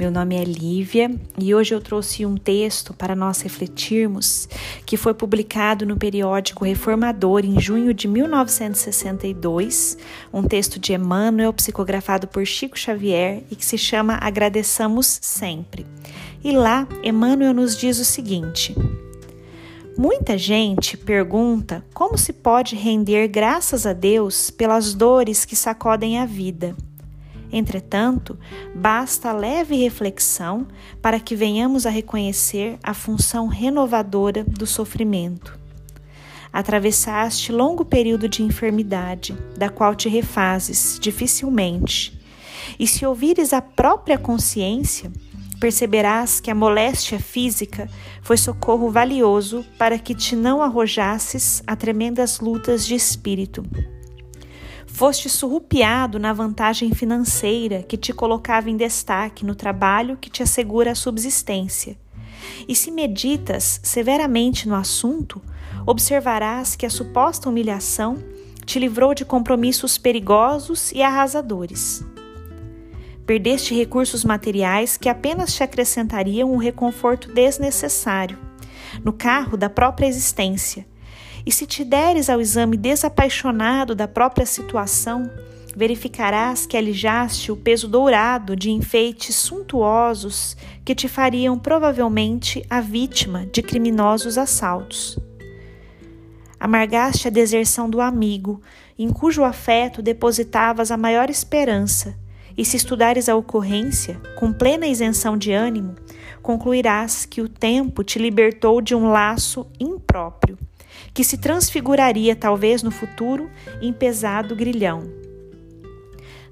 Meu nome é Lívia e hoje eu trouxe um texto para nós refletirmos que foi publicado no periódico Reformador em junho de 1962, um texto de Emmanuel psicografado por Chico Xavier e que se chama Agradeçamos Sempre. E lá, Emmanuel nos diz o seguinte: Muita gente pergunta como se pode render graças a Deus pelas dores que sacodem a vida. Entretanto, basta leve reflexão para que venhamos a reconhecer a função renovadora do sofrimento. Atravessaste longo período de enfermidade, da qual te refazes dificilmente. E se ouvires a própria consciência, perceberás que a moléstia física foi socorro valioso para que te não arrojasses a tremendas lutas de espírito. Foste surrupiado na vantagem financeira que te colocava em destaque no trabalho que te assegura a subsistência. E se meditas severamente no assunto, observarás que a suposta humilhação te livrou de compromissos perigosos e arrasadores. Perdeste recursos materiais que apenas te acrescentariam um reconforto desnecessário no carro da própria existência e se te deres ao exame desapaixonado da própria situação, verificarás que alijaste o peso dourado de enfeites suntuosos que te fariam provavelmente a vítima de criminosos assaltos. Amargaste a deserção do amigo, em cujo afeto depositavas a maior esperança, e se estudares a ocorrência, com plena isenção de ânimo, concluirás que o tempo te libertou de um laço impróprio que se transfiguraria talvez no futuro em pesado grilhão.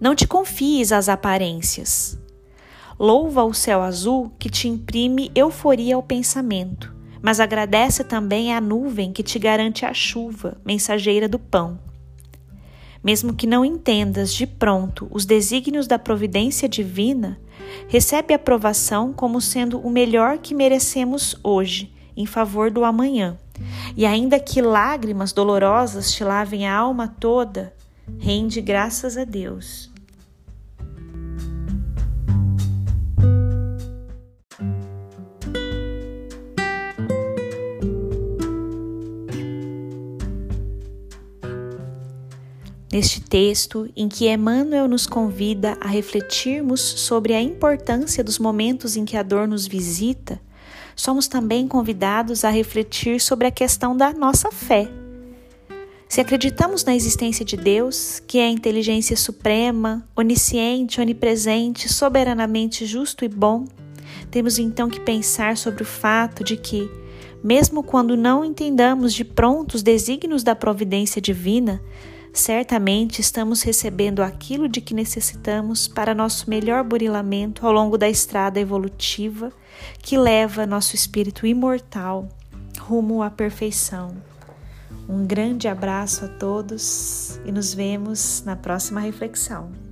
Não te confies às aparências. Louva o céu azul que te imprime euforia ao pensamento, mas agradece também à nuvem que te garante a chuva, mensageira do pão. Mesmo que não entendas de pronto os desígnios da providência divina, recebe aprovação como sendo o melhor que merecemos hoje, em favor do amanhã e ainda que lágrimas dolorosas te lavem a alma toda, rende graças a Deus. Neste texto, em que Emmanuel nos convida a refletirmos sobre a importância dos momentos em que a dor nos visita, somos também convidados a refletir sobre a questão da nossa fé. Se acreditamos na existência de Deus, que é a inteligência suprema, onisciente, onipresente, soberanamente justo e bom, temos então que pensar sobre o fato de que, mesmo quando não entendamos de pronto os desígnios da providência divina, certamente estamos recebendo aquilo de que necessitamos para nosso melhor burilamento ao longo da estrada evolutiva que leva nosso espírito imortal rumo à perfeição. Um grande abraço a todos e nos vemos na próxima reflexão.